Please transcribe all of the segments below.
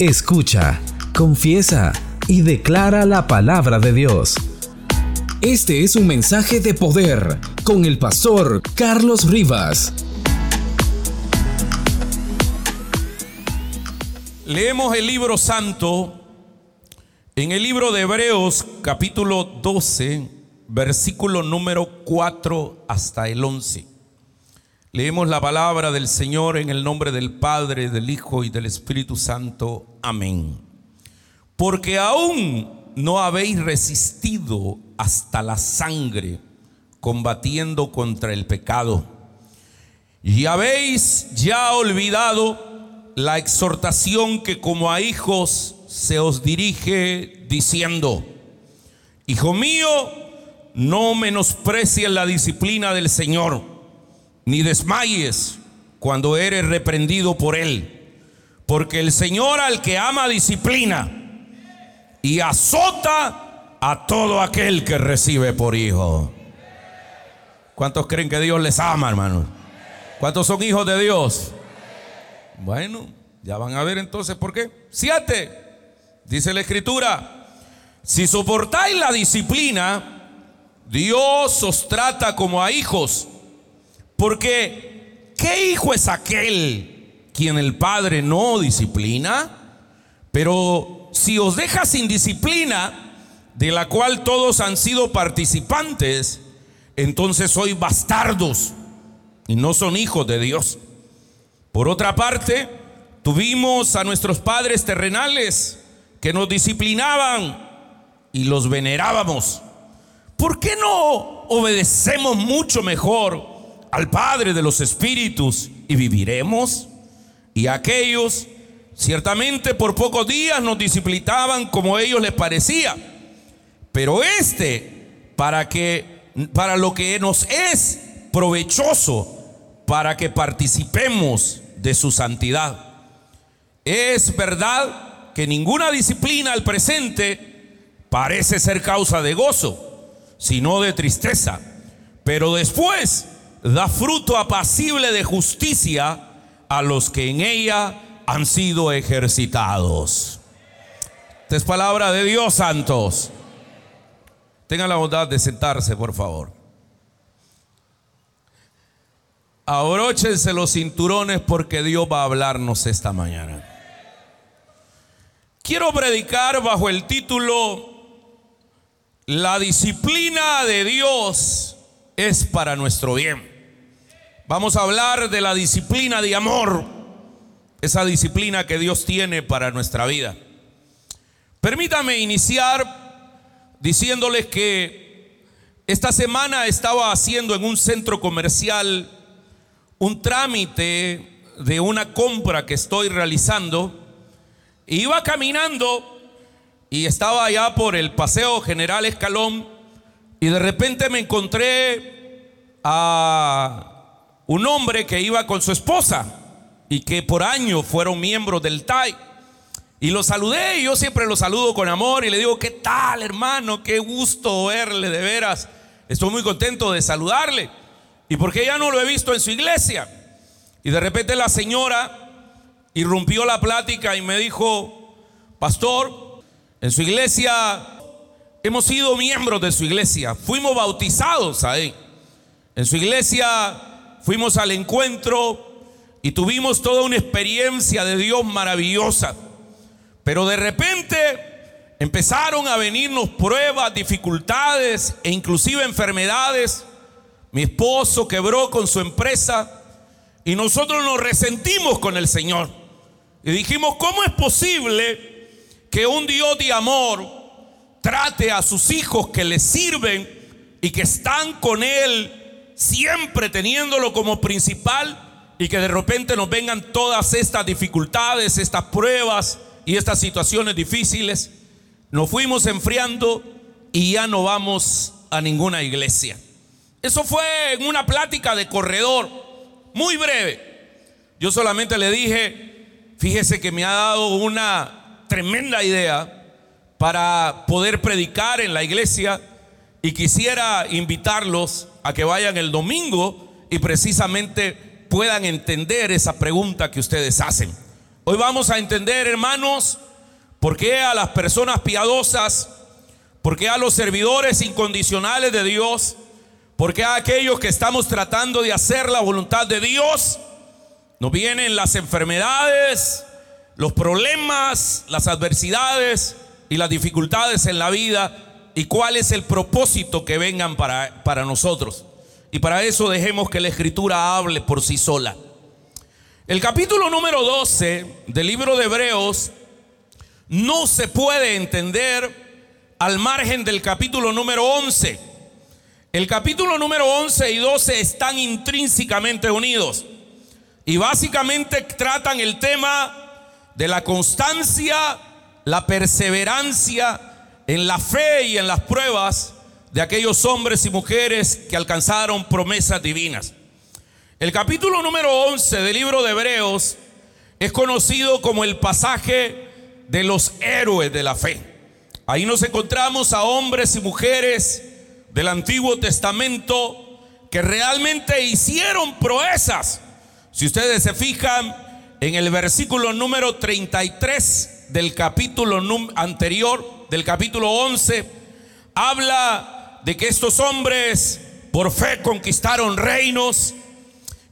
Escucha, confiesa y declara la palabra de Dios. Este es un mensaje de poder con el pastor Carlos Rivas. Leemos el libro santo en el libro de Hebreos capítulo 12, versículo número 4 hasta el 11. Leemos la palabra del Señor en el nombre del Padre, del Hijo y del Espíritu Santo. Amén. Porque aún no habéis resistido hasta la sangre, combatiendo contra el pecado. Y habéis ya olvidado la exhortación que como a hijos se os dirige diciendo, Hijo mío, no menosprecies la disciplina del Señor ni desmayes cuando eres reprendido por Él. Porque el Señor al que ama disciplina y azota a todo aquel que recibe por hijo. ¿Cuántos creen que Dios les ama, hermano? ¿Cuántos son hijos de Dios? Bueno, ya van a ver entonces por qué. Siete, dice la escritura, si soportáis la disciplina, Dios os trata como a hijos. Porque, ¿qué hijo es aquel quien el padre no disciplina? Pero si os deja sin disciplina, de la cual todos han sido participantes, entonces sois bastardos y no son hijos de Dios. Por otra parte, tuvimos a nuestros padres terrenales que nos disciplinaban y los venerábamos. ¿Por qué no obedecemos mucho mejor al Padre de los Espíritus y viviremos. Y aquellos ciertamente por pocos días nos disciplinaban como ellos les parecía. Pero este, para que para lo que nos es provechoso, para que participemos de su santidad. Es verdad que ninguna disciplina al presente parece ser causa de gozo, sino de tristeza. Pero después da fruto apacible de justicia a los que en ella han sido ejercitados. Esta es palabra de Dios, santos. Tengan la bondad de sentarse, por favor. Abróchense los cinturones porque Dios va a hablarnos esta mañana. Quiero predicar bajo el título La disciplina de Dios es para nuestro bien. Vamos a hablar de la disciplina de amor, esa disciplina que Dios tiene para nuestra vida. Permítame iniciar diciéndoles que esta semana estaba haciendo en un centro comercial un trámite de una compra que estoy realizando. Iba caminando y estaba allá por el Paseo General Escalón y de repente me encontré a un hombre que iba con su esposa y que por años fueron miembros del TAI. Y lo saludé y yo siempre lo saludo con amor y le digo, ¿qué tal hermano? Qué gusto verle de veras. Estoy muy contento de saludarle. Y porque ya no lo he visto en su iglesia. Y de repente la señora irrumpió la plática y me dijo, pastor, en su iglesia hemos sido miembros de su iglesia. Fuimos bautizados ahí. En su iglesia fuimos al encuentro y tuvimos toda una experiencia de Dios maravillosa. Pero de repente empezaron a venirnos pruebas, dificultades e inclusive enfermedades. Mi esposo quebró con su empresa y nosotros nos resentimos con el Señor. Y dijimos, ¿cómo es posible que un Dios de amor trate a sus hijos que le sirven y que están con Él siempre teniéndolo como principal y que de repente nos vengan todas estas dificultades, estas pruebas y estas situaciones difíciles, nos fuimos enfriando y ya no vamos a ninguna iglesia. Eso fue en una plática de corredor, muy breve. Yo solamente le dije, fíjese que me ha dado una tremenda idea para poder predicar en la iglesia y quisiera invitarlos a que vayan el domingo y precisamente puedan entender esa pregunta que ustedes hacen. Hoy vamos a entender, hermanos, por qué a las personas piadosas, por qué a los servidores incondicionales de Dios, por qué a aquellos que estamos tratando de hacer la voluntad de Dios, nos vienen las enfermedades, los problemas, las adversidades y las dificultades en la vida y cuál es el propósito que vengan para, para nosotros. Y para eso dejemos que la escritura hable por sí sola. El capítulo número 12 del libro de Hebreos no se puede entender al margen del capítulo número 11. El capítulo número 11 y 12 están intrínsecamente unidos y básicamente tratan el tema de la constancia, la perseverancia en la fe y en las pruebas de aquellos hombres y mujeres que alcanzaron promesas divinas. El capítulo número 11 del libro de Hebreos es conocido como el pasaje de los héroes de la fe. Ahí nos encontramos a hombres y mujeres del Antiguo Testamento que realmente hicieron proezas. Si ustedes se fijan, en el versículo número 33 del capítulo anterior, del capítulo 11, habla de que estos hombres por fe conquistaron reinos,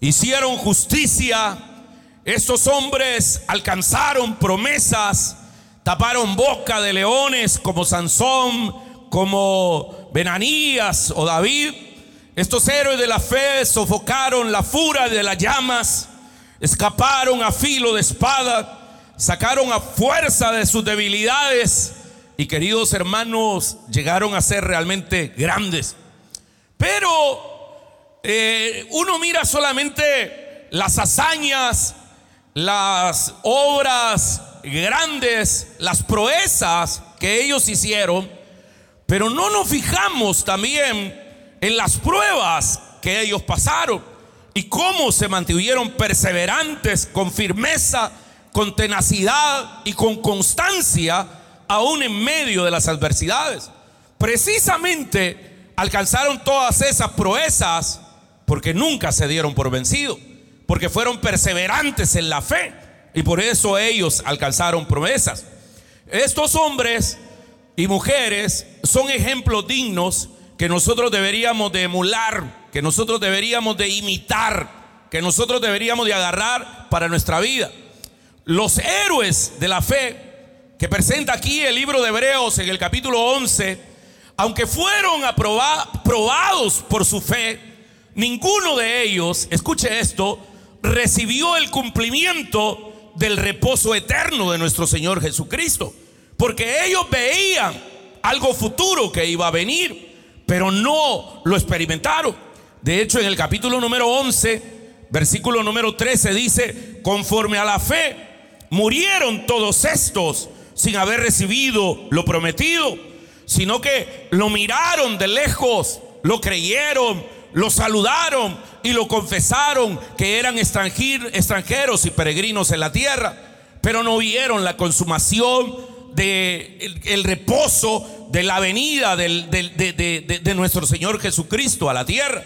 hicieron justicia, estos hombres alcanzaron promesas, taparon boca de leones como Sansón, como Benanías o David. Estos héroes de la fe sofocaron la furia de las llamas escaparon a filo de espada, sacaron a fuerza de sus debilidades y queridos hermanos, llegaron a ser realmente grandes. Pero eh, uno mira solamente las hazañas, las obras grandes, las proezas que ellos hicieron, pero no nos fijamos también en las pruebas que ellos pasaron y cómo se mantuvieron perseverantes con firmeza, con tenacidad y con constancia, aún en medio de las adversidades. Precisamente alcanzaron todas esas proezas porque nunca se dieron por vencido, porque fueron perseverantes en la fe y por eso ellos alcanzaron promesas. Estos hombres y mujeres son ejemplos dignos que nosotros deberíamos de emular que nosotros deberíamos de imitar, que nosotros deberíamos de agarrar para nuestra vida. Los héroes de la fe que presenta aquí el libro de Hebreos en el capítulo 11, aunque fueron aprobados por su fe, ninguno de ellos, escuche esto, recibió el cumplimiento del reposo eterno de nuestro Señor Jesucristo. Porque ellos veían algo futuro que iba a venir, pero no lo experimentaron. De hecho, en el capítulo número 11, versículo número 13 dice, conforme a la fe, murieron todos estos sin haber recibido lo prometido, sino que lo miraron de lejos, lo creyeron, lo saludaron y lo confesaron que eran extranjeros y peregrinos en la tierra, pero no vieron la consumación de el, reposo de la venida de nuestro Señor Jesucristo a la tierra.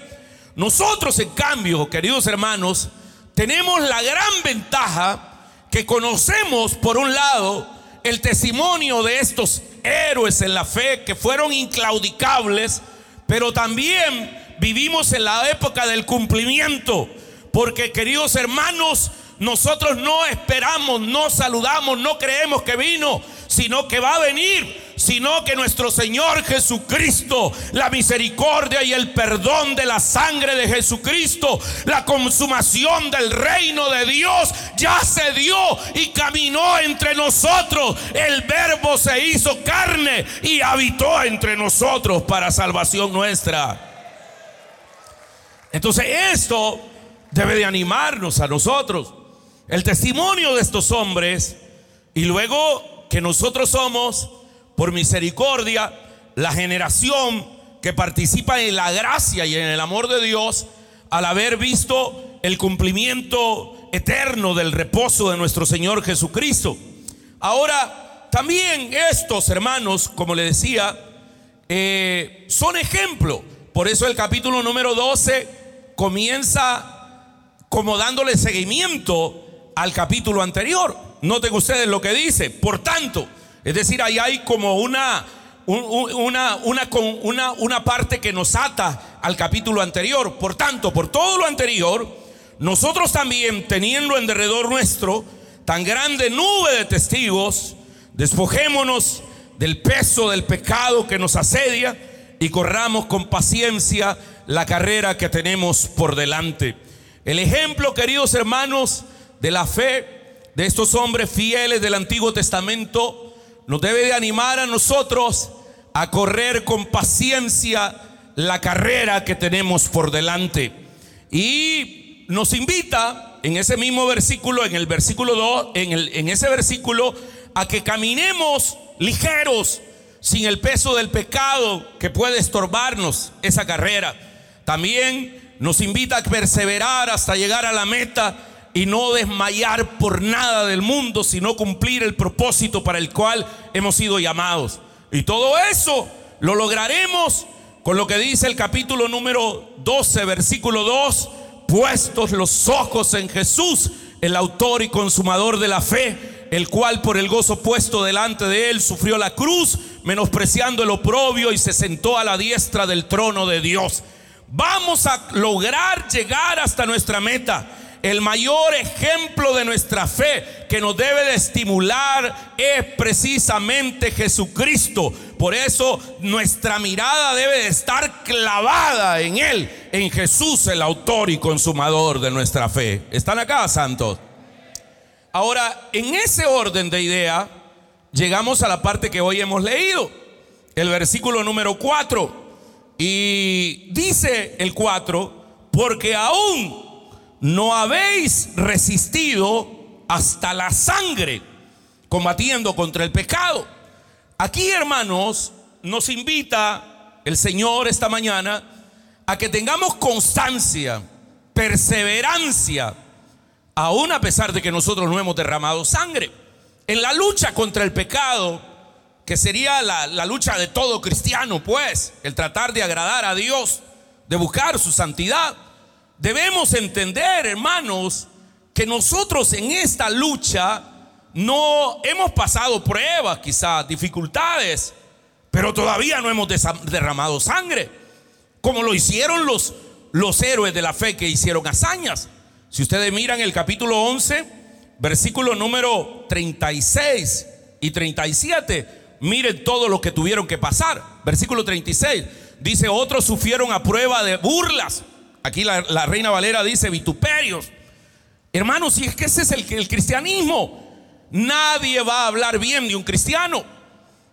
Nosotros, en cambio, queridos hermanos, tenemos la gran ventaja que conocemos, por un lado, el testimonio de estos héroes en la fe que fueron inclaudicables, pero también vivimos en la época del cumplimiento, porque queridos hermanos, nosotros no esperamos, no saludamos, no creemos que vino, sino que va a venir sino que nuestro Señor Jesucristo, la misericordia y el perdón de la sangre de Jesucristo, la consumación del reino de Dios ya se dio y caminó entre nosotros. El verbo se hizo carne y habitó entre nosotros para salvación nuestra. Entonces esto debe de animarnos a nosotros. El testimonio de estos hombres y luego que nosotros somos por misericordia, la generación que participa en la gracia y en el amor de Dios al haber visto el cumplimiento eterno del reposo de nuestro Señor Jesucristo. Ahora, también estos hermanos, como le decía, eh, son ejemplo. Por eso el capítulo número 12 comienza como dándole seguimiento al capítulo anterior. noten ustedes lo que dice, por tanto, es decir, ahí hay como una, una, una, una, parte que nos ata al capítulo anterior. Por tanto, por todo lo anterior, nosotros también, teniendo en derredor nuestro tan grande nube de testigos, despojémonos del peso del pecado que nos asedia y corramos con paciencia la carrera que tenemos por delante. El ejemplo, queridos hermanos, de la fe de estos hombres fieles del Antiguo Testamento nos debe de animar a nosotros a correr con paciencia la carrera que tenemos por delante. Y nos invita en ese mismo versículo, en el versículo 2, en, el, en ese versículo, a que caminemos ligeros, sin el peso del pecado que puede estorbarnos esa carrera. También nos invita a perseverar hasta llegar a la meta y no desmayar por nada del mundo, sino cumplir el propósito para el cual hemos sido llamados. Y todo eso lo lograremos con lo que dice el capítulo número 12, versículo 2, puestos los ojos en Jesús, el autor y consumador de la fe, el cual por el gozo puesto delante de él sufrió la cruz, menospreciando el oprobio y se sentó a la diestra del trono de Dios. Vamos a lograr llegar hasta nuestra meta. El mayor ejemplo de nuestra fe que nos debe de estimular es precisamente Jesucristo. Por eso nuestra mirada debe de estar clavada en Él, en Jesús, el autor y consumador de nuestra fe. ¿Están acá, santos? Ahora, en ese orden de idea, llegamos a la parte que hoy hemos leído, el versículo número 4. Y dice el 4, porque aún no habéis resistido hasta la sangre combatiendo contra el pecado. Aquí, hermanos, nos invita el Señor esta mañana a que tengamos constancia, perseverancia, aún a pesar de que nosotros no hemos derramado sangre. En la lucha contra el pecado, que sería la, la lucha de todo cristiano, pues, el tratar de agradar a Dios, de buscar su santidad. Debemos entender, hermanos, que nosotros en esta lucha no hemos pasado pruebas, quizás dificultades, pero todavía no hemos derramado sangre, como lo hicieron los, los héroes de la fe que hicieron hazañas. Si ustedes miran el capítulo 11, versículo número 36 y 37, miren todo lo que tuvieron que pasar. Versículo 36 dice, otros sufrieron a prueba de burlas Aquí la, reina Valera dice vituperios. Hermanos, si es que ese es el, cristianismo, nadie va a hablar bien de un cristiano.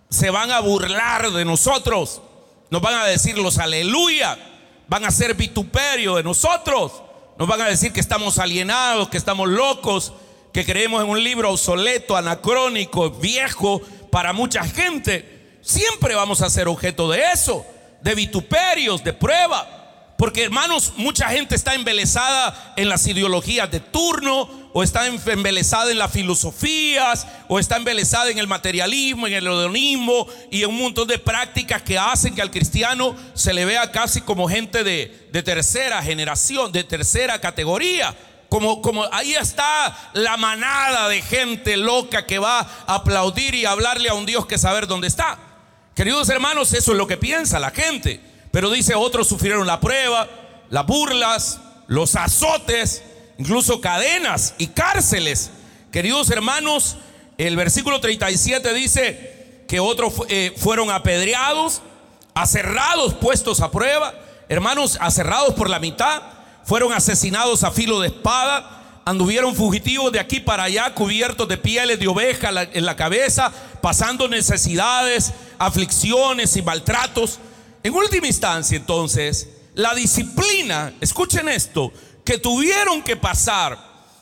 Se van a burlar de nosotros. Nos van a decir los aleluya. Van a hacer vituperio de nosotros. Nos van a decir que estamos alienados, que estamos locos, que creemos en un libro obsoleto, anacrónico, viejo para mucha gente. Siempre vamos a ser objeto de eso, de vituperios, de prueba. Porque hermanos, mucha gente está embelesada en las ideologías de turno, o está embelesada en las filosofías, o está embelesada en el materialismo, en el hedonismo y en un montón de prácticas que hacen que al cristiano se le vea casi como gente de, tercera generación, de tercera categoría. Como, como ahí está la manada de gente loca que va a aplaudir y hablarle a un Dios que saber dónde está. Queridos hermanos, eso es lo que piensa la gente. Pero dice, otros sufrieron la prueba, las burlas, los azotes, incluso cadenas y cárceles. Queridos hermanos, el versículo 37 dice que otros eh, fueron apedreados, aserrados, puestos a prueba. Hermanos, aserrados por la mitad, fueron asesinados a filo de espada, anduvieron fugitivos de aquí para allá, cubiertos de pieles de oveja en la cabeza, pasando necesidades, aflicciones y maltratos. En última instancia, entonces, la disciplina, escuchen esto, que tuvieron que pasar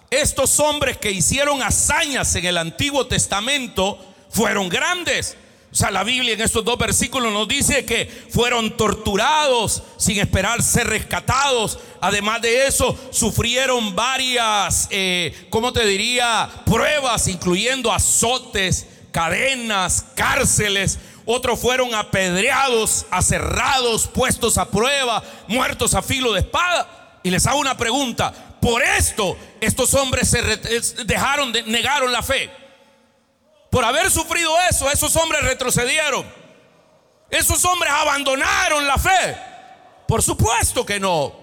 estos hombres que hicieron hazañas en el Antiguo Testamento fueron grandes. O sea, la Biblia en estos dos versículos nos dice que fueron torturados sin esperar ser rescatados. Además de eso, sufrieron varias, eh, ¿cómo te diría? Pruebas, incluyendo azotes, cadenas, cárceles otros fueron apedreados, aserrados, puestos a prueba, muertos a filo de espada. Y les hago una pregunta, por esto estos hombres se dejaron de, negaron la fe. Por haber sufrido eso, esos hombres retrocedieron. Esos hombres abandonaron la fe. Por supuesto que no.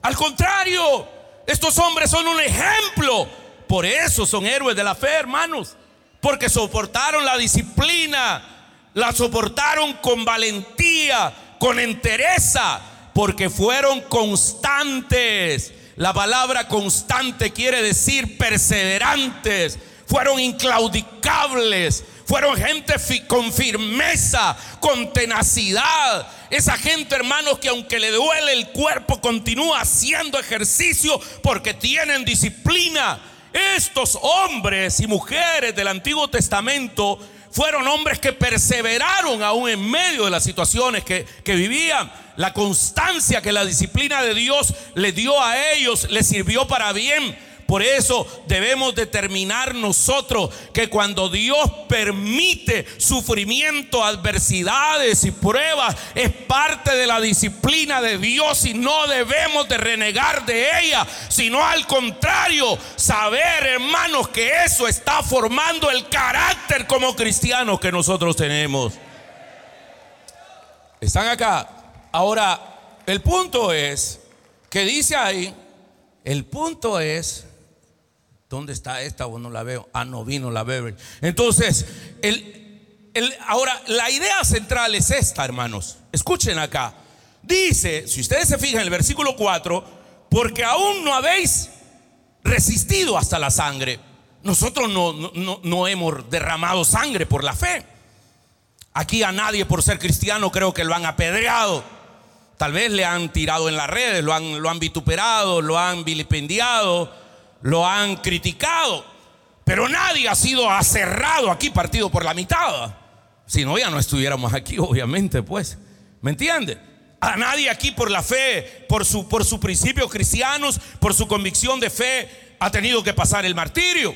Al contrario, estos hombres son un ejemplo. Por eso son héroes de la fe, hermanos. Porque soportaron la disciplina, la soportaron con valentía, con entereza, porque fueron constantes. La palabra constante quiere decir perseverantes. Fueron inclaudicables. Fueron gente con firmeza, con tenacidad. Esa gente, hermanos, que aunque le duele el cuerpo, continúa haciendo ejercicio porque tienen disciplina. Estos hombres y mujeres del Antiguo Testamento fueron hombres que perseveraron aún en medio de las situaciones que, que vivían. La constancia que la disciplina de Dios le dio a ellos les sirvió para bien. Por eso debemos determinar nosotros que cuando Dios permite sufrimiento, adversidades y pruebas, es parte de la disciplina de Dios y no debemos de renegar de ella, sino al contrario, saber hermanos que eso está formando el carácter como cristianos que nosotros tenemos. ¿Están acá? Ahora, el punto es que dice ahí, el punto es ¿Dónde está esta? O no la veo. Ah, no vino la Beverly. Entonces, el, el, ahora la idea central es esta, hermanos. Escuchen acá. Dice, si ustedes se fijan en el versículo 4, porque aún no habéis resistido hasta la sangre. Nosotros no, no, no hemos derramado sangre por la fe. Aquí a nadie por ser cristiano creo que lo han apedreado. Tal vez le han tirado en las redes, lo han, lo han vituperado, lo han vilipendiado lo han criticado, pero nadie ha sido aserrado aquí partido por la mitad. Si no, ya no estuviéramos aquí, obviamente, pues. ¿Me entiende? A nadie aquí por la fe, por, su, por sus principios cristianos, por su convicción de fe, ha tenido que pasar el martirio.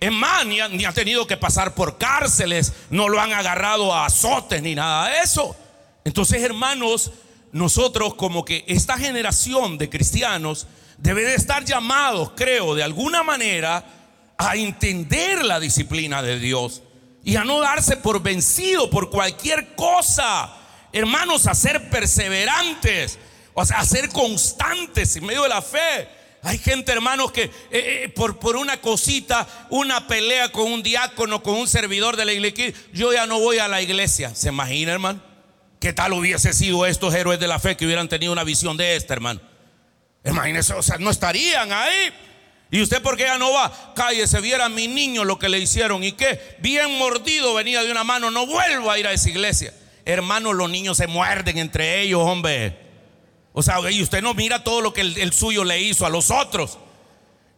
En más, ni ha, ni ha tenido que pasar por cárceles, no lo han agarrado a azotes ni nada de eso. Entonces, hermanos, nosotros como que esta generación de cristianos debe de estar llamados, creo, de alguna manera a entender la disciplina de Dios y a no darse por vencido por cualquier cosa. Hermanos, a ser perseverantes, a ser constantes en medio de la fe. Hay gente, hermanos, que eh, eh, por, por una cosita, una pelea con un diácono, con un servidor de la iglesia, yo ya no voy a la iglesia. ¿Se imagina, hermano? ¿Qué tal hubiese sido estos héroes de la fe que hubieran tenido una visión de esta, hermano? Imagínese, o sea, no estarían ahí. ¿Y usted por qué ya no va? Cállese, viera a mi niño lo que le hicieron. ¿Y qué? Bien mordido venía de una mano. No vuelvo a ir a esa iglesia. Hermano, los niños se muerden entre ellos, hombre. O sea, y usted no mira todo lo que el, suyo le hizo a los otros.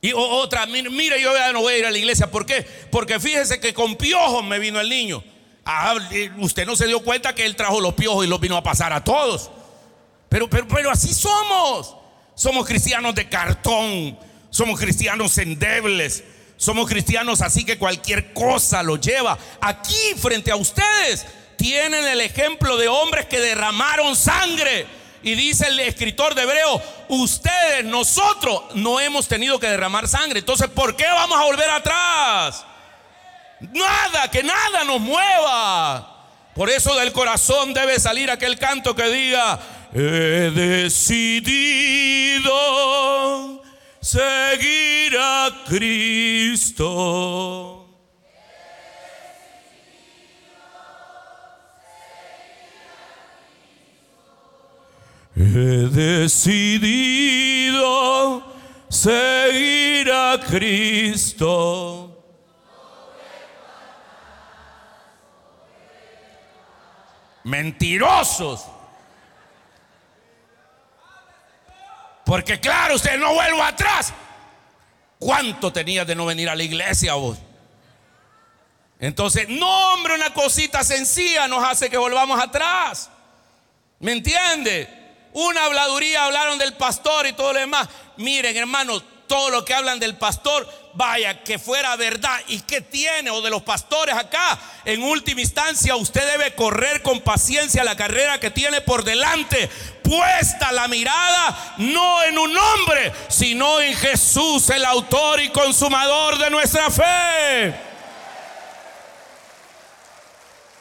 Y otra, mire, yo ya no voy a ir a la iglesia. ¿Por qué? Porque fíjese que con piojos me vino el niño. Ah, usted no se dio cuenta que él trajo los piojos y los vino a pasar a todos. Pero, pero, pero así somos. Somos cristianos de cartón, somos cristianos endebles, somos cristianos así que cualquier cosa lo lleva. Aquí frente a ustedes tienen el ejemplo de hombres que derramaron sangre. Y dice el escritor de Hebreo, ustedes, nosotros no hemos tenido que derramar sangre. Entonces, ¿por qué vamos a volver atrás? Nada, que nada nos mueva. Por eso del corazón debe salir aquel canto que diga, he decidido seguir a Cristo. He decidido seguir a Cristo. Mentirosos. Porque claro, usted no vuelva atrás. ¿Cuánto tenía de no venir a la iglesia vos? Entonces, no, hombre, una cosita sencilla nos hace que volvamos atrás. ¿Me entiende? Una habladuría hablaron del pastor y todo lo demás. Miren, hermanos, todo lo que hablan del pastor vaya, que fuera verdad. ¿Y qué tiene? O de los pastores acá. En última instancia, usted debe correr con paciencia la carrera que tiene por delante. Puesta la mirada no en un hombre, sino en Jesús, el autor y consumador de nuestra fe.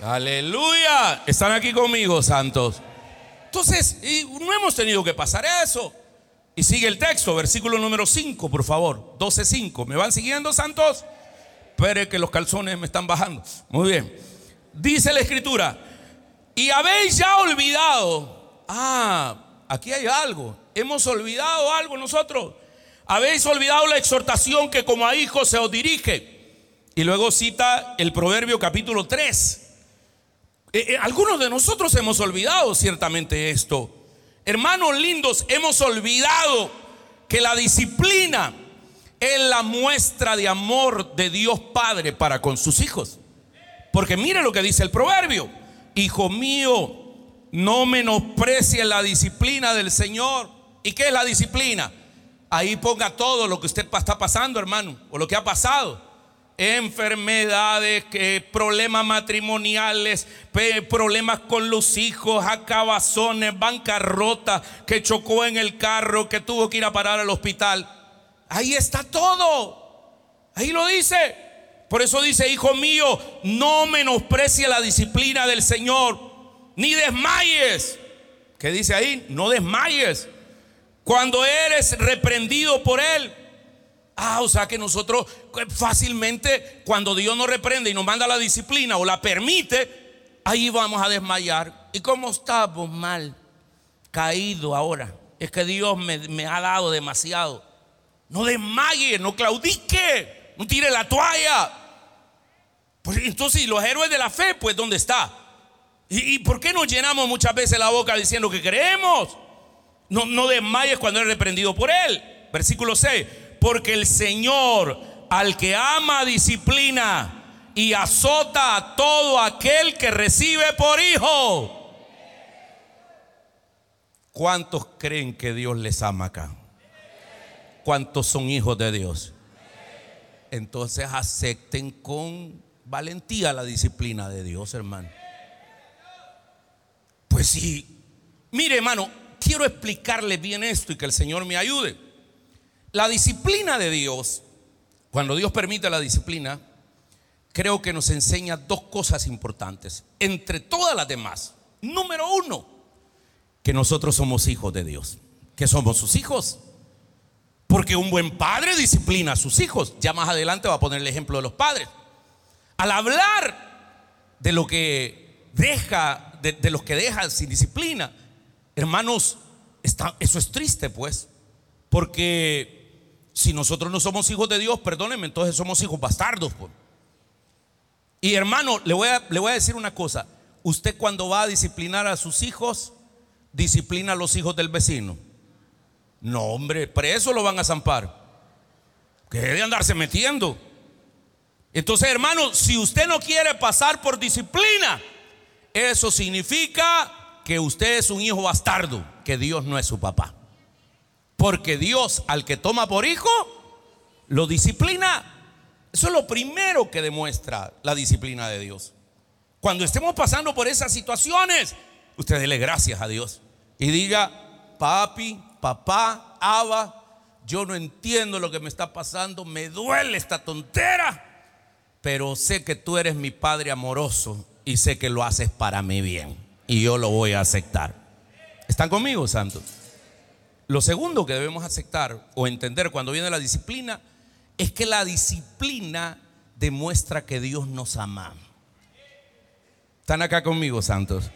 Aleluya. Están aquí conmigo, santos. Entonces, no hemos tenido que pasar eso. Y sigue el texto, versículo número 5, por favor. 12.5. ¿Me van siguiendo, santos? Espere que los calzones me están bajando. Muy bien. Dice la escritura. Y habéis ya olvidado. Ah, aquí hay algo. Hemos olvidado algo nosotros. Habéis olvidado la exhortación que como a hijos se os dirige. Y luego cita el Proverbio capítulo 3. Eh, eh, algunos de nosotros hemos olvidado ciertamente esto. Hermanos lindos, hemos olvidado que la disciplina es la muestra de amor de Dios Padre para con sus hijos. Porque mire lo que dice el proverbio. Hijo mío, no menosprecie la disciplina del Señor. ¿Y qué es la disciplina? Ahí ponga todo lo que usted está pasando, hermano, o lo que ha pasado enfermedades, problemas matrimoniales, problemas con los hijos, acabazones, bancarrota, que chocó en el carro, que tuvo que ir a parar al hospital. Ahí está todo. Ahí lo dice. Por eso dice, hijo mío, no menosprecie la disciplina del Señor, ni desmayes. ¿Qué dice ahí? No desmayes. Cuando eres reprendido por Él, Ah, o sea que nosotros eh, fácilmente, cuando Dios nos reprende y nos manda la disciplina o la permite, ahí vamos a desmayar. ¿Y cómo estamos mal? Caído ahora. Es que Dios me, ha dado demasiado. No desmaye, no claudique, no tire la toalla. Pues entonces, ¿y los héroes de la fe, pues dónde está? ¿Y, ¿Y, por qué nos llenamos muchas veces la boca diciendo que creemos? No, no desmayes cuando eres reprendido por Él. Versículo 6 porque el Señor al que ama disciplina y azota a todo aquel que recibe por hijo. ¿Cuántos creen que Dios les ama acá? ¿Cuántos son hijos de Dios? Entonces acepten con valentía la disciplina de Dios, hermano. Pues sí. Mire, hermano, quiero explicarle bien esto y que el Señor me ayude. La disciplina de Dios, cuando Dios permite la disciplina, creo que nos enseña dos cosas importantes, entre todas las demás. Número uno, que nosotros somos hijos de Dios, que somos sus hijos. Porque un buen padre disciplina a sus hijos. Ya más adelante va a poner el ejemplo de los padres. Al hablar de lo que deja, de, los que dejan sin disciplina, hermanos, eso es triste, pues. Porque si nosotros no somos hijos de Dios, perdónenme, entonces somos hijos bastardos. Pues. Y hermano, le voy, a, le voy a decir una cosa. Usted cuando va a disciplinar a sus hijos, disciplina a los hijos del vecino. No, hombre, preso lo van a zampar. Que debe andarse metiendo. Entonces, hermano, si usted no quiere pasar por disciplina, eso significa que usted es un hijo bastardo, que Dios no es su papá. Porque Dios al que toma por hijo, lo disciplina. Eso es lo primero que demuestra la disciplina de Dios. Cuando estemos pasando por esas situaciones, usted dele gracias a Dios y diga, papi, papá, Abba, yo no entiendo lo que me está pasando, me duele esta tontera, pero sé que tú eres mi Padre amoroso y sé que lo haces para mi bien y yo lo voy a aceptar. ¿Están conmigo, santos? Lo segundo que debemos aceptar o entender cuando viene la disciplina es que la disciplina demuestra que Dios nos ama. ¿Están acá conmigo, santos?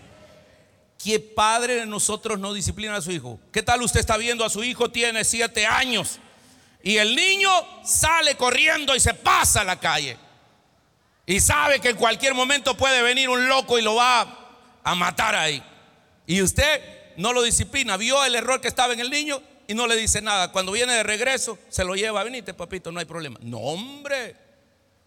¿Qué padre de nosotros no disciplina a su hijo? ¿Qué tal usted está viendo a su hijo tiene siete años y el niño sale corriendo y se pasa a la calle y sabe que en cualquier momento puede venir un loco y lo va a matar ahí? Y usted no lo disciplina, vio el error que estaba en el niño y no le dice nada. Cuando viene de regreso, se lo lleva, venite papito, no hay problema. No, hombre,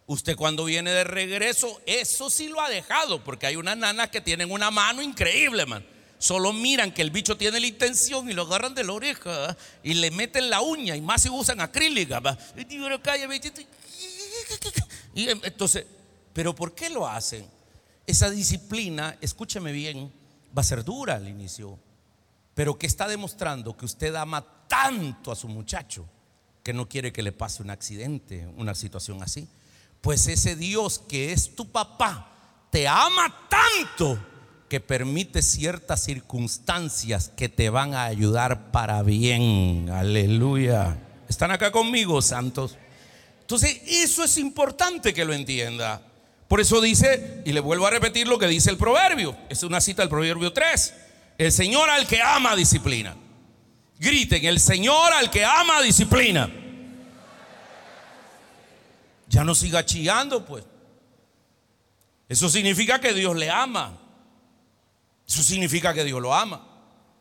usted cuando viene de regreso, eso sí lo ha dejado, porque hay unas nanas que tienen una mano increíble, man. Solo miran que el bicho tiene la intención y lo agarran de la oreja y le meten la uña y más si usan acrílica. Y entonces, ¿pero por qué lo hacen? Esa disciplina, escúcheme bien, va a ser dura al inicio pero que está demostrando que usted ama tanto a su muchacho que no quiere que le pase un accidente, una situación así. Pues ese Dios que es tu papá te ama tanto que permite ciertas circunstancias que te van a ayudar para bien. Aleluya. ¿Están acá conmigo, santos? Entonces, eso es importante que lo entienda. Por eso dice, y le vuelvo a repetir lo que dice el proverbio, es una cita del proverbio 3, el Señor al que ama disciplina. Griten, el Señor al que ama disciplina. Ya no siga chillando, pues. Eso significa que Dios le ama. Eso significa que Dios lo ama.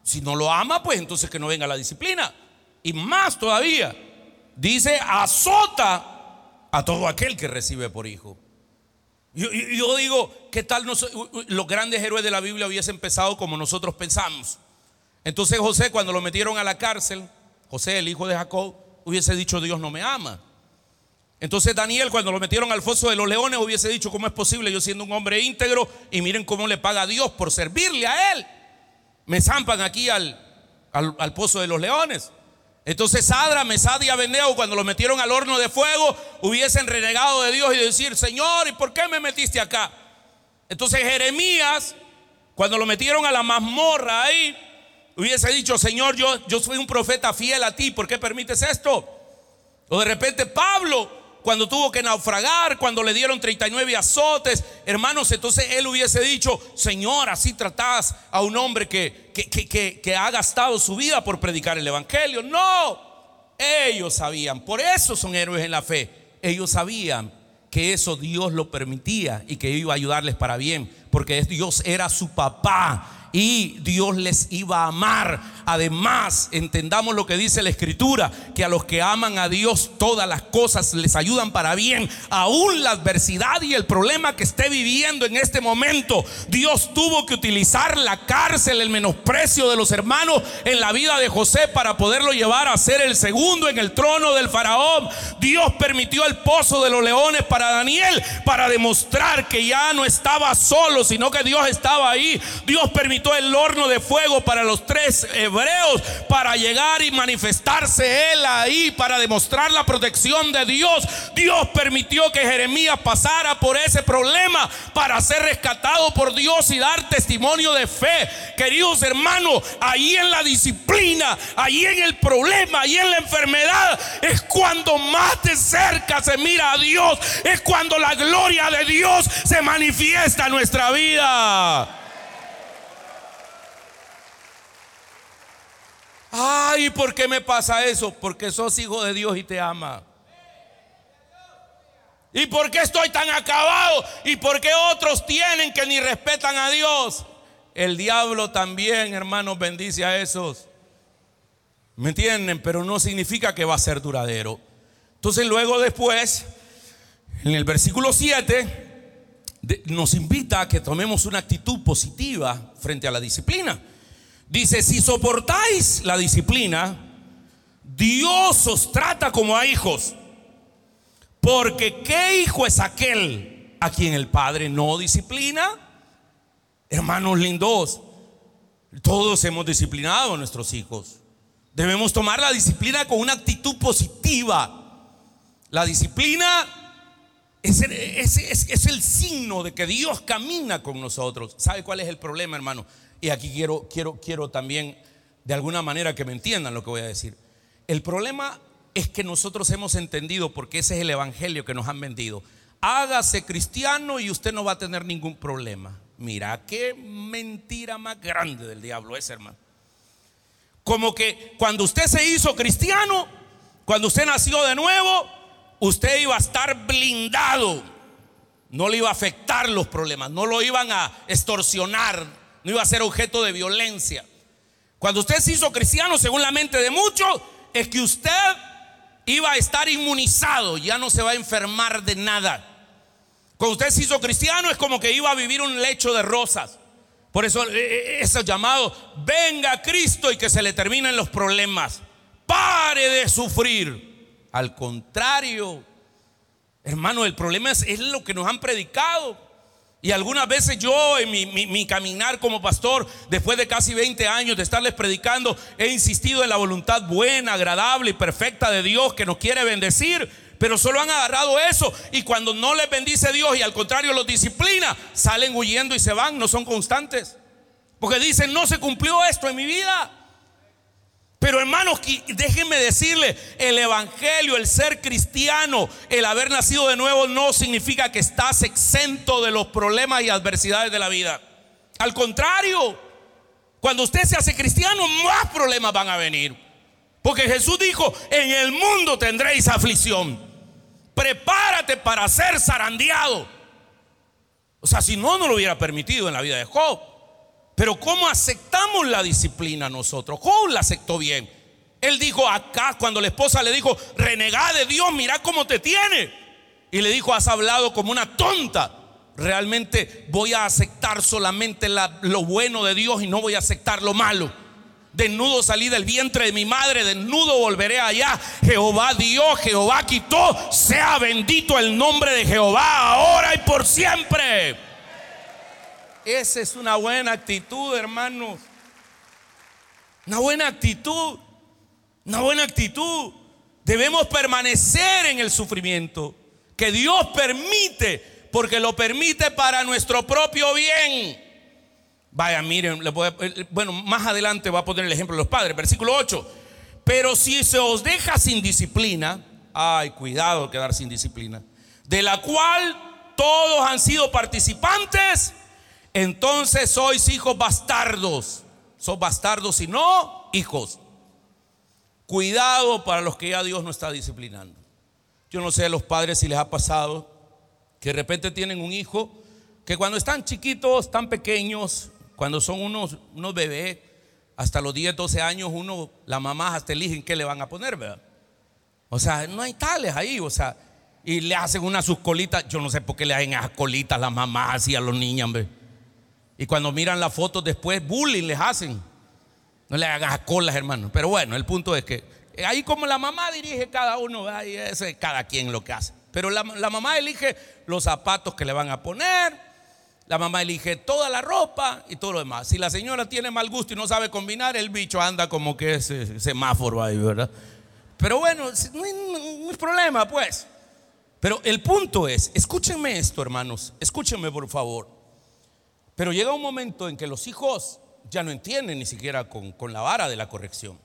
Si no lo ama, pues entonces que no venga la disciplina. Y más todavía, dice, azota a todo aquel que recibe por hijo. Yo, digo, ¿qué tal los grandes héroes de la Biblia hubiesen empezado como nosotros pensamos? Entonces José, cuando lo metieron a la cárcel, José, el hijo de Jacob, hubiese dicho, Dios no me ama. Entonces Daniel, cuando lo metieron al foso de los leones, hubiese dicho, ¿cómo es posible yo siendo un hombre íntegro? Y miren cómo le paga a Dios por servirle a él. Me zampan aquí al, al, pozo de los leones. Entonces Sadra, Mesad y Abednego, cuando lo metieron al horno de fuego, hubiesen renegado de Dios y decir, Señor, ¿y por qué me metiste acá? Entonces Jeremías, cuando lo metieron a la mazmorra ahí, hubiese dicho, Señor, yo, yo soy un profeta fiel a ti, ¿por qué permites esto? O de repente Pablo, cuando tuvo que naufragar, cuando le dieron 39 azotes, hermanos, entonces él hubiese dicho, Señor, así tratás a un hombre que, que, que, ha gastado su vida por predicar el Evangelio. No, ellos sabían, por eso son héroes en la fe, ellos sabían que eso Dios lo permitía y que iba a ayudarles para bien, porque Dios era su papá y Dios les iba a amar Además, entendamos lo que dice la Escritura, que a los que aman a Dios todas las cosas les ayudan para bien. Aún la adversidad y el problema que esté viviendo en este momento, Dios tuvo que utilizar la cárcel, el menosprecio de los hermanos en la vida de José para poderlo llevar a ser el segundo en el trono del faraón. Dios permitió el pozo de los leones para Daniel para demostrar que ya no estaba solo, sino que Dios estaba ahí. Dios permitió el horno de fuego para los tres eh, para llegar y manifestarse él ahí, para demostrar la protección de Dios. Dios permitió que Jeremías pasara por ese problema para ser rescatado por Dios y dar testimonio de fe. Queridos hermanos, ahí en la disciplina, ahí en el problema, ahí en la enfermedad, es cuando más de cerca se mira a Dios, es cuando la gloria de Dios se manifiesta en nuestra vida. Ay, ¿por qué me pasa eso? Porque sos hijo de Dios y te ama. ¿Y por qué estoy tan acabado? ¿Y por qué otros tienen que ni respetan a Dios? El diablo también, hermanos, bendice a esos. ¿Me entienden? Pero no significa que va a ser duradero. Entonces luego después, en el versículo 7, nos invita a que tomemos una actitud positiva frente a la disciplina. Dice, si soportáis la disciplina, Dios os trata como a hijos. Porque ¿qué hijo es aquel a quien el Padre no disciplina? Hermanos lindos, todos hemos disciplinado a nuestros hijos. Debemos tomar la disciplina con una actitud positiva. La disciplina es, el signo de que Dios camina con nosotros. ¿Sabe cuál es el problema, hermano? Y aquí quiero, quiero, quiero también de alguna manera que me entiendan lo que voy a decir. El problema es que nosotros hemos entendido, porque ese es el evangelio que nos han vendido. Hágase cristiano y usted no va a tener ningún problema. Mira, qué mentira más grande del diablo es, hermano. Como que cuando usted se hizo cristiano, cuando usted nació de nuevo, usted iba a estar blindado. No le iba a afectar los problemas, no lo iban a extorsionar, no iba a ser objeto de violencia. Cuando usted se hizo cristiano, según la mente de muchos, es que usted iba a estar inmunizado, ya no se va a enfermar de nada. Cuando usted se hizo cristiano es como que iba a vivir un lecho de rosas. Por eso eh, eh, ese llamado, venga Cristo y que se le terminen los problemas. Pare de sufrir. Al contrario, hermano, el problema es, es lo que nos han predicado. Y algunas veces yo en mi, caminar como pastor, después de casi 20 años de estarles predicando, he insistido en la voluntad buena, agradable y perfecta de Dios que nos quiere bendecir. Pero solo han agarrado eso y cuando no les bendice Dios y al contrario los disciplina, salen huyendo y se van, no son constantes. Porque dicen, no se cumplió esto en mi vida. Pero hermanos, déjenme decirle, el Evangelio, el ser cristiano, el haber nacido de nuevo no significa que estás exento de los problemas y adversidades de la vida. Al contrario, cuando usted se hace cristiano, más problemas van a venir. Porque Jesús dijo, en el mundo tendréis aflicción. Prepárate para ser zarandeado. O sea, si no, no lo hubiera permitido en la vida de Job. Pero ¿cómo aceptamos la disciplina nosotros? Job la aceptó bien. Él dijo acá, cuando la esposa le dijo, renegada de Dios, mira cómo te tiene. Y le dijo, has hablado como una tonta. Realmente voy a aceptar solamente lo bueno de Dios y no voy a aceptar lo malo. Desnudo salí del vientre de mi madre, desnudo volveré allá. Jehová dio, Jehová quitó. Sea bendito el nombre de Jehová ahora y por siempre. Esa es una buena actitud, hermanos. Una buena actitud. Una buena actitud. Debemos permanecer en el sufrimiento que Dios permite, porque lo permite para nuestro propio bien. Vaya, miren, bueno, más adelante va a poner el ejemplo de los padres, versículo 8. Pero si se os deja sin disciplina, ay, cuidado quedar sin disciplina, de la cual todos han sido participantes, entonces sois hijos bastardos. Sos bastardos y no hijos. Cuidado para los que ya Dios no está disciplinando. Yo no sé a los padres si les ha pasado que de repente tienen un hijo que cuando están chiquitos, tan pequeños, cuando son unos, unos bebés, hasta los 10, 12 años, uno, la mamá hasta eligen qué le van a poner, ¿verdad? O sea, no hay tales ahí, o sea, y le hacen una sus colitas. Yo no sé por qué le hacen esas colitas a las mamás y a los niños, ¿verdad? Y cuando miran las fotos después, bullying les hacen. No le hagan colas, hermano. Pero bueno, el punto es que ahí como la mamá dirige cada uno, ahí es cada quien lo que hace. Pero la, mamá elige los zapatos que le van a poner, la mamá elige toda la ropa y todo lo demás. Si la señora tiene mal gusto y no sabe combinar, el bicho anda como que ese semáforo ahí, ¿verdad? Pero bueno, no hay, no hay problema, pues. Pero el punto es, escúchenme esto, hermanos, escúchenme por favor. Pero llega un momento en que los hijos ya no entienden ni siquiera con, la vara de la corrección.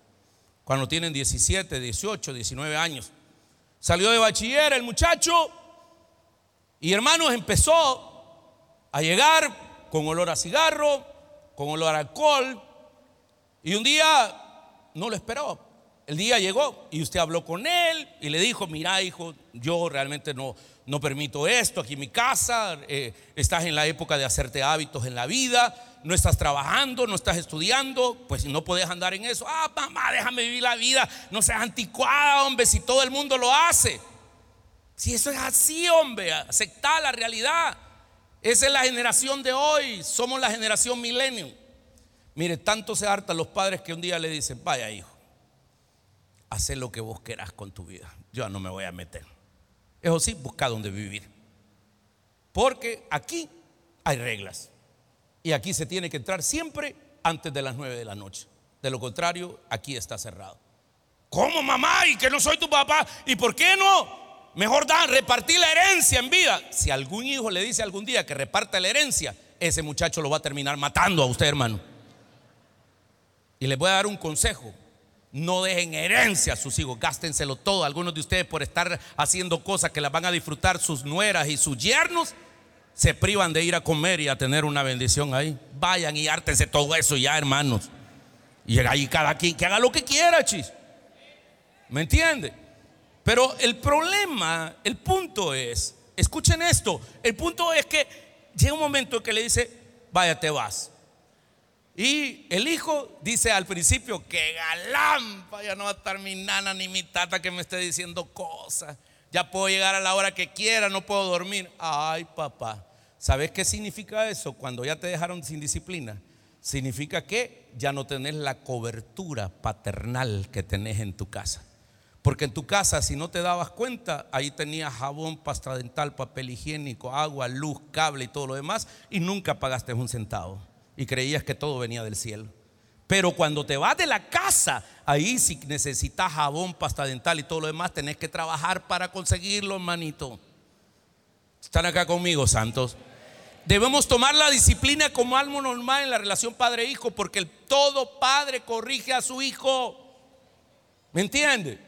Cuando tienen 17, 18, 19 años. Salió de bachiller el muchacho y hermanos empezó a llegar con olor a cigarro, con olor a alcohol. Y un día no lo esperaba. El día llegó y usted habló con él y le dijo, mira hijo, yo realmente no, no permito esto aquí en mi casa, eh, estás en la época de hacerte hábitos en la vida, no estás trabajando, no estás estudiando, pues no puedes andar en eso. Ah, mamá, déjame vivir la vida, no seas anticuada, hombre, si todo el mundo lo hace. Si eso es así, hombre, aceptar la realidad. Esa es la generación de hoy, somos la generación milenio. Mire, tanto se hartan los padres que un día le dicen, vaya hijo, haz lo que vos querás con tu vida, yo no me voy a meter. Eso sí, busca dónde vivir. Porque aquí hay reglas. Y aquí se tiene que entrar siempre antes de las nueve de la noche. De lo contrario, aquí está cerrado. ¿Cómo mamá? Y que no soy tu papá. ¿Y por qué no? Mejor dan, repartir la herencia en vida. Si algún hijo le dice algún día que reparta la herencia, ese muchacho lo va a terminar matando a usted, hermano. Y les voy a dar un consejo. No dejen herencia a sus hijos, gástenselo todo. Algunos de ustedes por estar haciendo cosas que las van a disfrutar sus nueras y sus yernos, se privan de ir a comer y a tener una bendición ahí. Vayan y hártense todo eso ya, hermanos. Y ahí cada quien que haga lo que quiera, chis. ¿Me entiende? Pero el problema, el punto es, escuchen esto, el punto es que llega un momento en que le dice, vaya, te vas. Y el hijo dice al principio, que galán, ya no va a estar mi nana ni mi tata que me esté diciendo cosas. Ya puedo llegar a la hora que quiera, no puedo dormir. Ay, papá, ¿sabes qué significa eso? Cuando ya te dejaron sin disciplina. Significa que ya no tenés la cobertura paternal que tenés en tu casa. Porque en tu casa, si no te dabas cuenta, ahí tenías jabón, pasta dental, papel higiénico, agua, luz, cable y todo lo demás, y nunca pagaste un centavo y creías que todo venía del cielo. Pero cuando te vas de la casa, ahí si necesitas jabón, pasta dental y todo lo demás, tenés que trabajar para conseguirlo, hermanito. ¿Están acá conmigo, santos? Debemos tomar la disciplina como algo normal en la relación padre-hijo, porque todo padre corrige a su hijo. ¿Me entiende?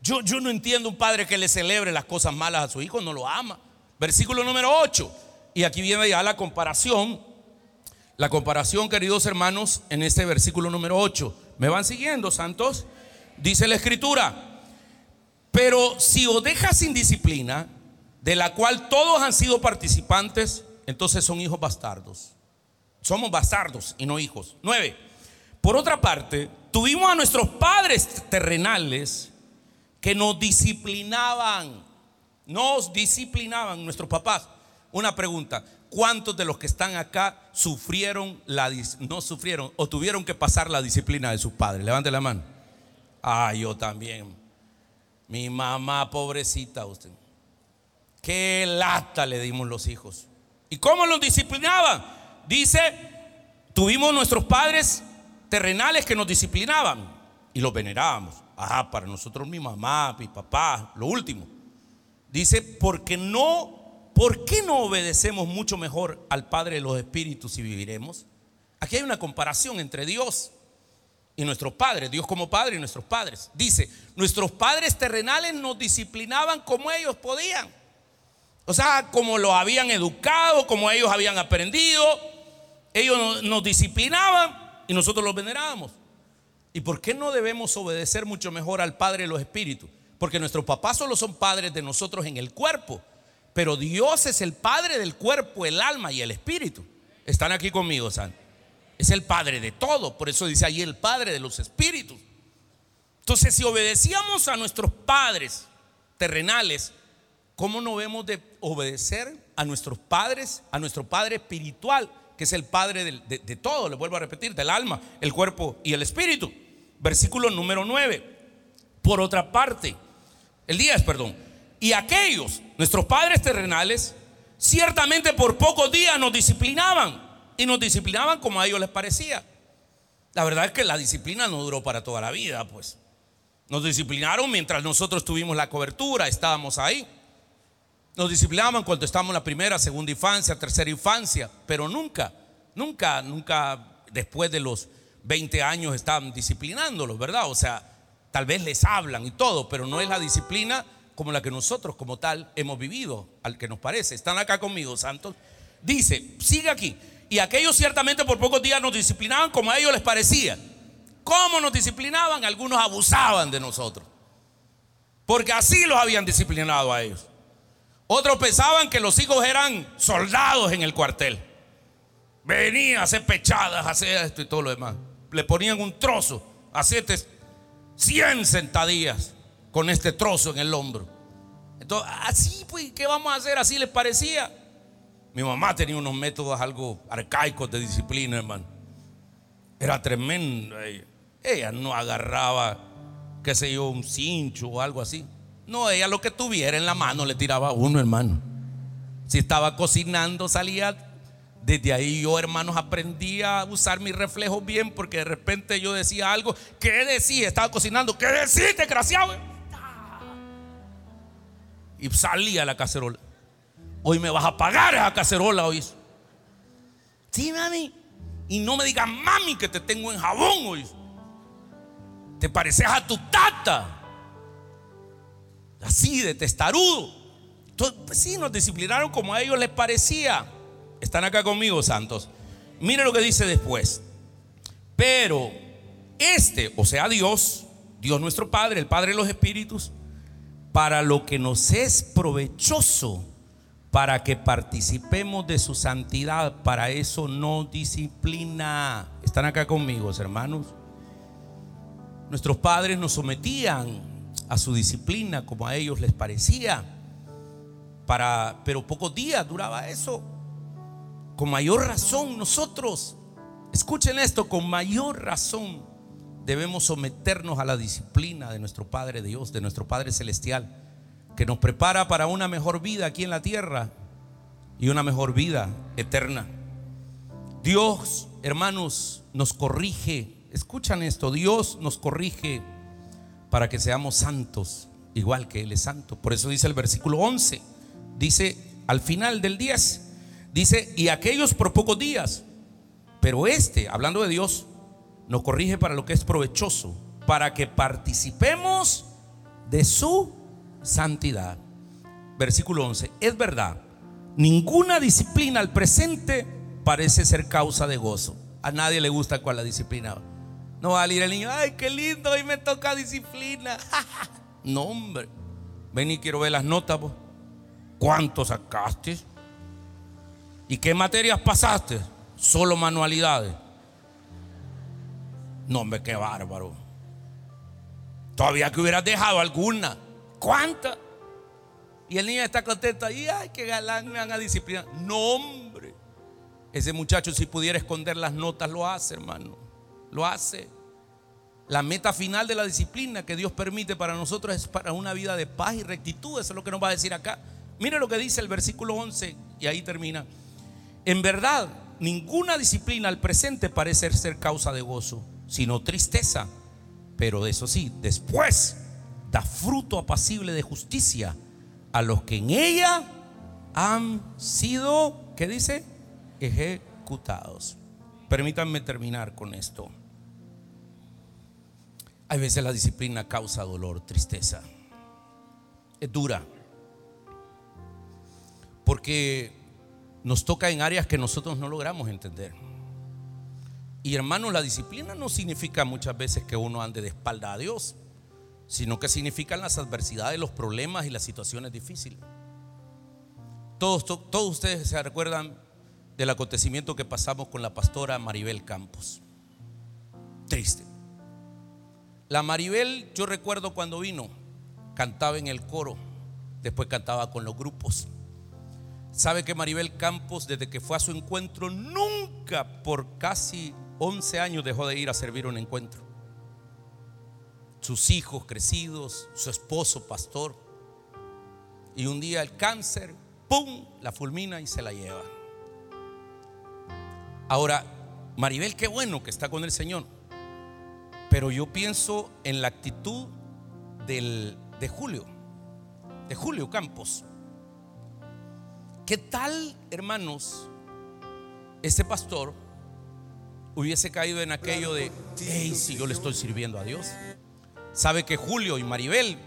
Yo, yo no entiendo un padre que le celebre las cosas malas a su hijo, no lo ama. Versículo número 8. Y aquí viene ya la comparación. La comparación, queridos hermanos, en este versículo número 8. ¿Me van siguiendo, santos? Dice la escritura. Pero si os dejas sin disciplina, de la cual todos han sido participantes, entonces son hijos bastardos. Somos bastardos y no hijos. Nueve. Por otra parte, tuvimos a nuestros padres terrenales que nos disciplinaban. Nos disciplinaban nuestros papás. Una pregunta, ¿cuántos de los que están acá sufrieron la no sufrieron o tuvieron que pasar la disciplina de sus padres? Levante la mano. Ah, yo también. Mi mamá, pobrecita usted. Qué lata le dimos los hijos. ¿Y cómo los disciplinaban? Dice, tuvimos nuestros padres terrenales que nos disciplinaban y los venerábamos. Ajá, para nosotros mi mamá, mi papá, lo último. Dice, porque no, ¿por qué no obedecemos mucho mejor al Padre de los Espíritus y viviremos? Aquí hay una comparación entre Dios y nuestros padres, Dios como Padre y nuestros padres. Dice, nuestros padres terrenales nos disciplinaban como ellos podían. O sea, como lo habían educado, como ellos habían aprendido, ellos nos disciplinaban y nosotros los venerábamos. ¿Y por qué no debemos obedecer mucho mejor al Padre de los Espíritus? Porque nuestros papás solo son padres de nosotros en el cuerpo, pero Dios es el Padre del cuerpo, el alma y el Espíritu. Están aquí conmigo, San. Es el Padre de todo, por eso dice ahí el Padre de los Espíritus. Entonces, si obedecíamos a nuestros padres terrenales, ¿cómo no vemos de obedecer a nuestros padres, a nuestro Padre espiritual, que es el Padre de, todo, le vuelvo a repetir, del alma, el cuerpo y el espíritu? Versículo número 9. Por otra parte, el 10, perdón, y aquellos, nuestros padres terrenales, ciertamente por pocos días nos disciplinaban y nos disciplinaban como a ellos les parecía. La verdad es que la disciplina no duró para toda la vida, pues. Nos disciplinaron mientras nosotros tuvimos la cobertura, estábamos ahí. Nos disciplinaban cuando estábamos en la primera, segunda infancia, tercera infancia, pero nunca, nunca, nunca después de los 20 años estaban disciplinándolos, ¿verdad? O sea, tal vez les hablan y todo, pero no es la disciplina como la que nosotros como tal hemos vivido, al que nos parece. Están acá conmigo, santos. Dice, sigue aquí. Y aquellos ciertamente por pocos días nos disciplinaban como a ellos les parecía. ¿Cómo nos disciplinaban? Algunos abusaban de nosotros. Porque así los habían disciplinado a ellos. Otros pensaban que los hijos eran soldados en el cuartel. Venían a hacer pechadas, a hacer esto y todo lo demás. Le ponían un trozo, hacerte 100 sentadillas con este trozo en el hombro. Entonces, así pues, ¿qué vamos a hacer? Así les parecía. Mi mamá tenía unos métodos algo arcaicos de disciplina, hermano. Era tremendo. Ella no agarraba, qué sé yo, un cincho o algo así. No, ella lo que tuviera en la mano le tiraba uno, hermano. Si estaba cocinando, salía. Desde ahí yo, hermanos, aprendí a usar mis reflejos bien porque de repente yo decía algo. ¿Qué decía? Estaba cocinando. ¿Qué decís, desgraciado? Y salía la cacerola. Hoy me vas a pagar esa cacerola hoy. Sí, mami. Y no me digas, mami, que te tengo en jabón hoy. Te pareces a tu tata así de testarudo. Entonces, pues sí, nos disciplinaron como a ellos les parecía. Están acá conmigo, santos. Mire lo que dice después. Pero este, o sea, Dios, Dios nuestro Padre, el Padre de los Espíritus, para lo que nos es provechoso, para que participemos de su santidad, para eso no disciplina. Están acá conmigo, hermanos. Nuestros padres nos sometían a su disciplina como a ellos les parecía. Para, pero pocos días duraba eso. Con mayor razón nosotros, escuchen esto, con mayor razón debemos someternos a la disciplina de nuestro Padre Dios, de nuestro Padre Celestial, que nos prepara para una mejor vida aquí en la tierra y una mejor vida eterna. Dios, hermanos, nos corrige escuchan esto, Dios nos corrige para que seamos santos, igual que Él es santo. Por eso dice el versículo 11, dice al final del 10, dice, y aquellos por pocos días, pero este, hablando de Dios, nos corrige para lo que es provechoso, para que participemos de su santidad. Versículo 11, es verdad, ninguna disciplina al presente parece ser causa de gozo. A nadie le gusta con la disciplina. No va a salir el niño, ay, qué lindo, hoy me toca disciplina. no, hombre. Ven y quiero ver las notas. ¿Cuánto sacaste? ¿Y qué materias pasaste? Solo manualidades. No, hombre, qué bárbaro. Todavía que hubieras dejado alguna. ¿Cuántas? Y el niño está contento. Y ay, qué galán me van a disciplinar. No, hombre. Ese muchacho, si pudiera esconder las notas, lo hace, hermano. Lo hace. La meta final de la disciplina que Dios permite para nosotros es para una vida de paz y rectitud. Eso es lo que nos va a decir acá. Mire lo que dice el versículo 11 y ahí termina. En verdad, ninguna disciplina al presente parece ser causa de gozo, sino tristeza. Pero eso sí, después da fruto apacible de justicia a los que en ella han sido, ¿qué dice? Ejecutados. Permítanme terminar con esto. Hay veces la disciplina causa dolor, tristeza. Es dura. Porque nos toca en áreas que nosotros no logramos entender. Y hermanos, la disciplina no significa muchas veces que uno ande de espalda a Dios, sino que significan las adversidades, los problemas y las situaciones difíciles. Todos, todos ustedes se recuerdan del acontecimiento que pasamos con la pastora Maribel Campos. Triste. La Maribel, yo recuerdo cuando vino, cantaba en el coro, después cantaba con los grupos. Sabe que Maribel Campos, desde que fue a su encuentro, nunca por casi 11 años dejó de ir a servir un encuentro. Sus hijos crecidos, su esposo pastor. Y un día el cáncer, ¡pum!, la fulmina y se la lleva. Ahora, Maribel, qué bueno que está con el Señor. Pero yo pienso en la actitud del, de Julio, de Julio Campos. ¿Qué tal, hermanos, este pastor hubiese caído en aquello de, hey, si yo le estoy sirviendo a Dios? Sabe que Julio y Maribel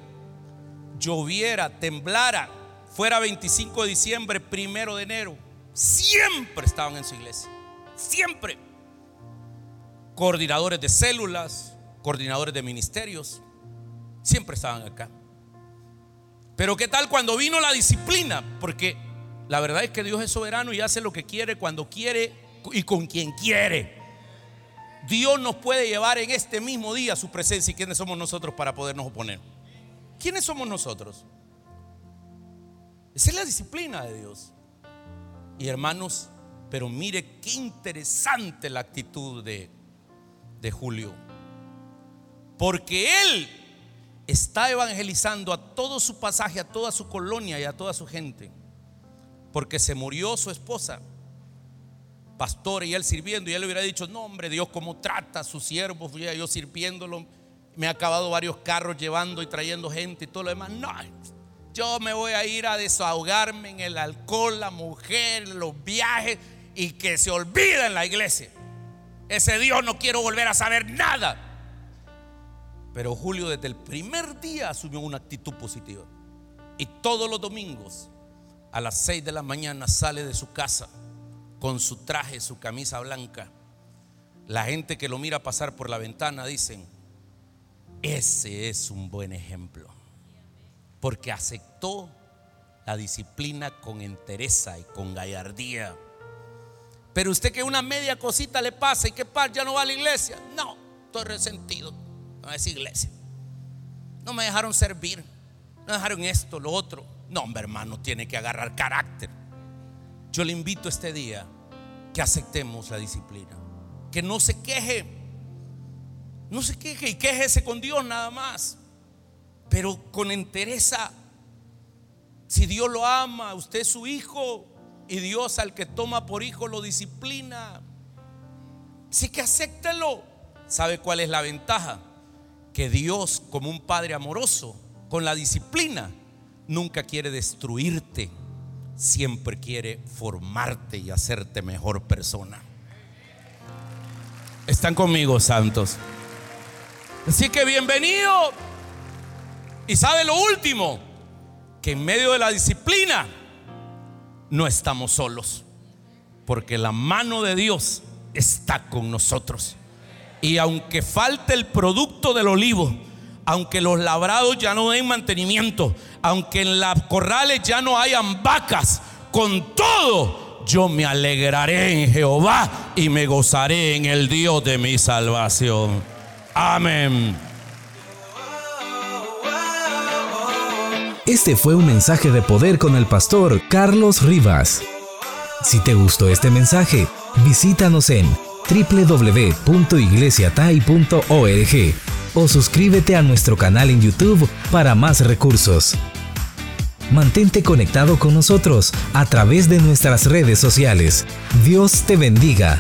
lloviera, temblara, fuera 25 de diciembre, primero de enero, siempre estaban en su iglesia, siempre coordinadores de células, coordinadores de ministerios, siempre estaban acá. Pero ¿qué tal cuando vino la disciplina? Porque la verdad es que Dios es soberano y hace lo que quiere cuando quiere y con quien quiere. Dios nos puede llevar en este mismo día a su presencia. ¿Y quiénes somos nosotros para podernos oponer? ¿Quiénes somos nosotros? Esa es la disciplina de Dios. Y hermanos, pero mire qué interesante la actitud de de Julio. Porque él está evangelizando a todo su pasaje, a toda su colonia y a toda su gente. Porque se murió su esposa, pastor, y él sirviendo. Y él le hubiera dicho: No, hombre, Dios, cómo trata a sus siervos. Yo sirviéndolo, me ha acabado varios carros llevando y trayendo gente y todo lo demás. No, yo me voy a ir a desahogarme en el alcohol, la mujer, los viajes y que se olvida en la iglesia. Ese Dios no quiero volver a saber nada. Pero Julio desde el primer día asumió una actitud positiva. Y todos los domingos a las 6 de la mañana sale de su casa con su traje, su camisa blanca. La gente que lo mira pasar por la ventana dicen, ese es un buen ejemplo. Porque aceptó la disciplina con entereza y con gallardía. Pero usted que una media cosita le pasa y que par ya no va a la iglesia. No, estoy resentido. No es iglesia. No me dejaron servir. No dejaron esto, lo otro. No, hombre, hermano, tiene que agarrar carácter. Yo le invito este día que aceptemos la disciplina. Que no se queje. No se queje y quéjese con Dios nada más. Pero con entereza. Si Dios lo ama, usted es su hijo, y Dios al que toma por hijo lo disciplina. Así que acéptelo. ¿Sabe cuál es la ventaja? Que Dios, como un padre amoroso, con la disciplina, nunca quiere destruirte, siempre quiere formarte y hacerte mejor persona. Están conmigo, santos. Así que bienvenido. Y sabe lo último, que en medio de la disciplina no estamos solos, porque la mano de Dios está con nosotros. Y aunque falte el producto del olivo, aunque los labrados ya no den mantenimiento, aunque en las corrales ya no hayan vacas, con todo yo me alegraré en Jehová y me gozaré en el Dios de mi salvación. Amén. Este fue un mensaje de poder con el pastor Carlos Rivas. Si te gustó este mensaje, visítanos en www.iglesiatai.org o suscríbete a nuestro canal en YouTube para más recursos. Mantente conectado con nosotros a través de nuestras redes sociales. Dios te bendiga.